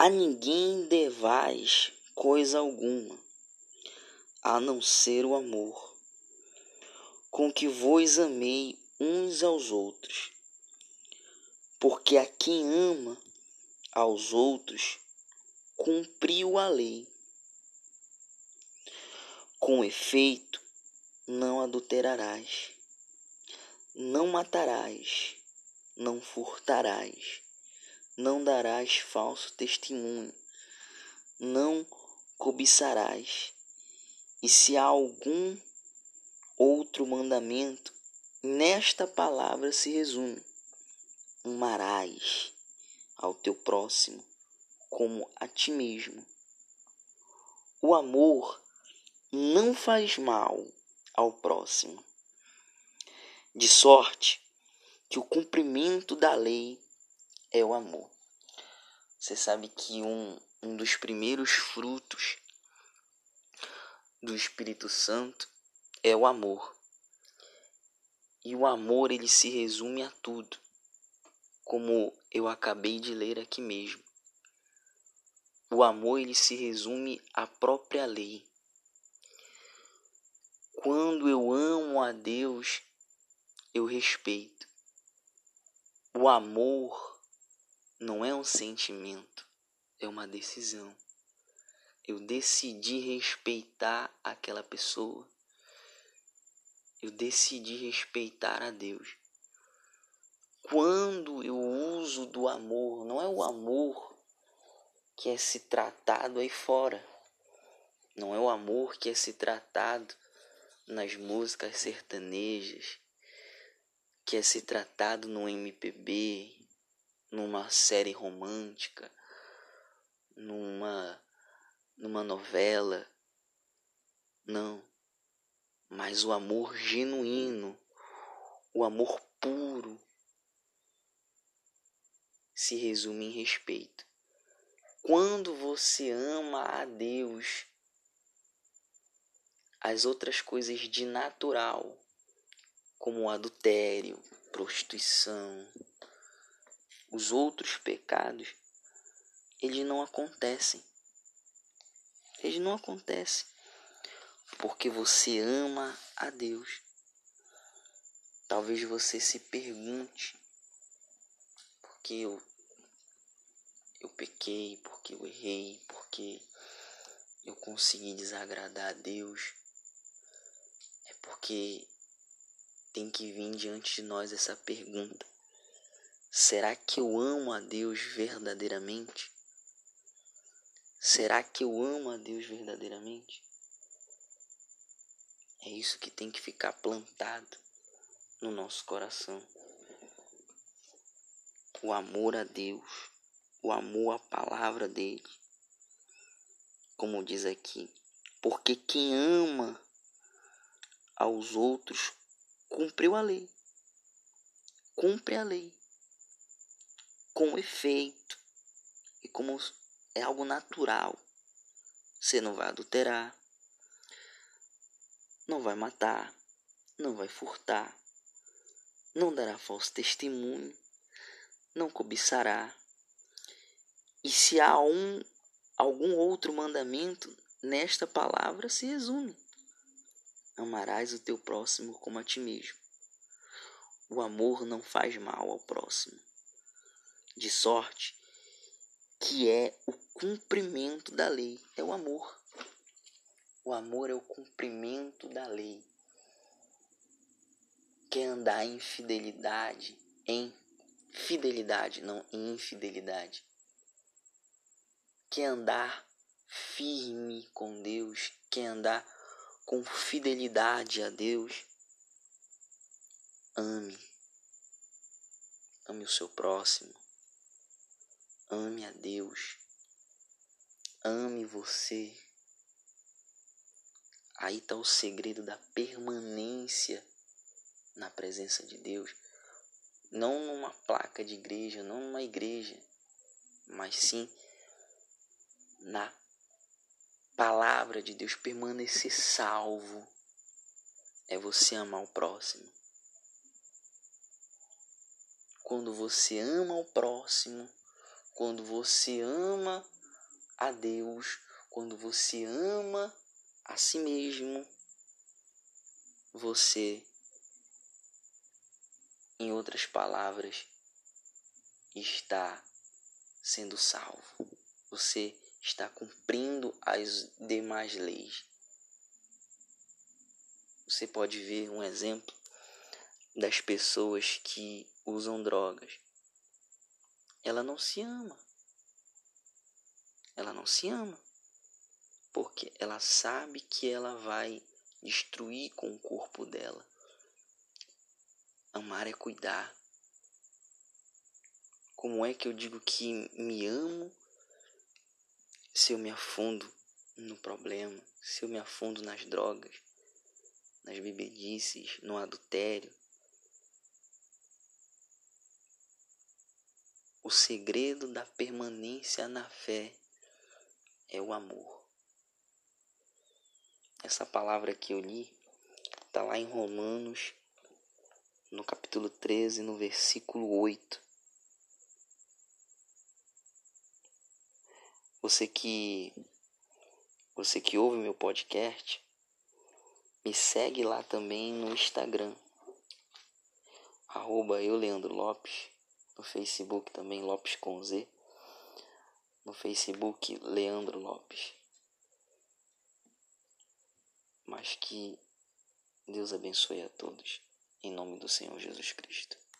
A ninguém devais coisa alguma, a não ser o amor, com que vos amei uns aos outros. Porque a quem ama aos outros cumpriu a lei. Com efeito, não adulterarás, não matarás, não furtarás, não darás falso testemunho, não cobiçarás. E se há algum outro mandamento, nesta palavra se resume: amarás ao teu próximo como a ti mesmo. O amor não faz mal ao próximo, de sorte que o cumprimento da lei é o amor. Você sabe que um, um dos primeiros frutos do Espírito Santo é o amor. E o amor ele se resume a tudo, como eu acabei de ler aqui mesmo. O amor ele se resume à própria lei. Quando eu amo a Deus, eu respeito. O amor não é um sentimento, é uma decisão. Eu decidi respeitar aquela pessoa. Eu decidi respeitar a Deus. Quando eu uso do amor, não é o amor que é se tratado aí fora. Não é o amor que é se tratado nas músicas sertanejas, que é se tratado no MPB, numa série romântica, numa numa novela. Não. Mas o amor genuíno, o amor puro se resume em respeito. Quando você ama a Deus, as outras coisas de natural, como adultério, prostituição, os outros pecados, eles não acontecem. Eles não acontecem porque você ama a Deus. Talvez você se pergunte porque eu eu pequei, porque eu errei, porque eu consegui desagradar a Deus, é porque tem que vir diante de nós essa pergunta: será que eu amo a Deus verdadeiramente? Será que eu amo a Deus verdadeiramente? É isso que tem que ficar plantado no nosso coração. O amor a Deus o amor à palavra dele. Como diz aqui, porque quem ama aos outros cumpriu a lei. Cumpre a lei com efeito e como é algo natural. Você não vai adulterar, não vai matar, não vai furtar, não dará falso testemunho, não cobiçará, e se há um, algum outro mandamento, nesta palavra se resume: amarás o teu próximo como a ti mesmo. O amor não faz mal ao próximo, de sorte que é o cumprimento da lei, é o amor. O amor é o cumprimento da lei. Quer andar em fidelidade, em fidelidade, não em infidelidade quer andar firme com Deus, quer andar com fidelidade a Deus, ame. Ame o seu próximo. Ame a Deus. Ame você. Aí está o segredo da permanência na presença de Deus. Não numa placa de igreja, não numa igreja, mas sim na palavra de Deus, permanecer salvo, é você amar o próximo. Quando você ama o próximo, quando você ama a Deus, quando você ama a si mesmo, você, em outras palavras, está sendo salvo. Você está cumprindo as demais leis. Você pode ver um exemplo das pessoas que usam drogas. Ela não se ama. Ela não se ama. Porque ela sabe que ela vai destruir com o corpo dela. Amar é cuidar. Como é que eu digo que me amo se eu me afundo no problema, se eu me afundo nas drogas, nas bebedices, no adultério? O segredo da permanência na fé é o amor. Essa palavra que eu li está lá em Romanos, no capítulo 13, no versículo 8. Você que você que ouve meu podcast, me segue lá também no Instagram, arroba eu Leandro Lopes, no Facebook também Lopes com Z, no Facebook Leandro Lopes. Mas que Deus abençoe a todos, em nome do Senhor Jesus Cristo.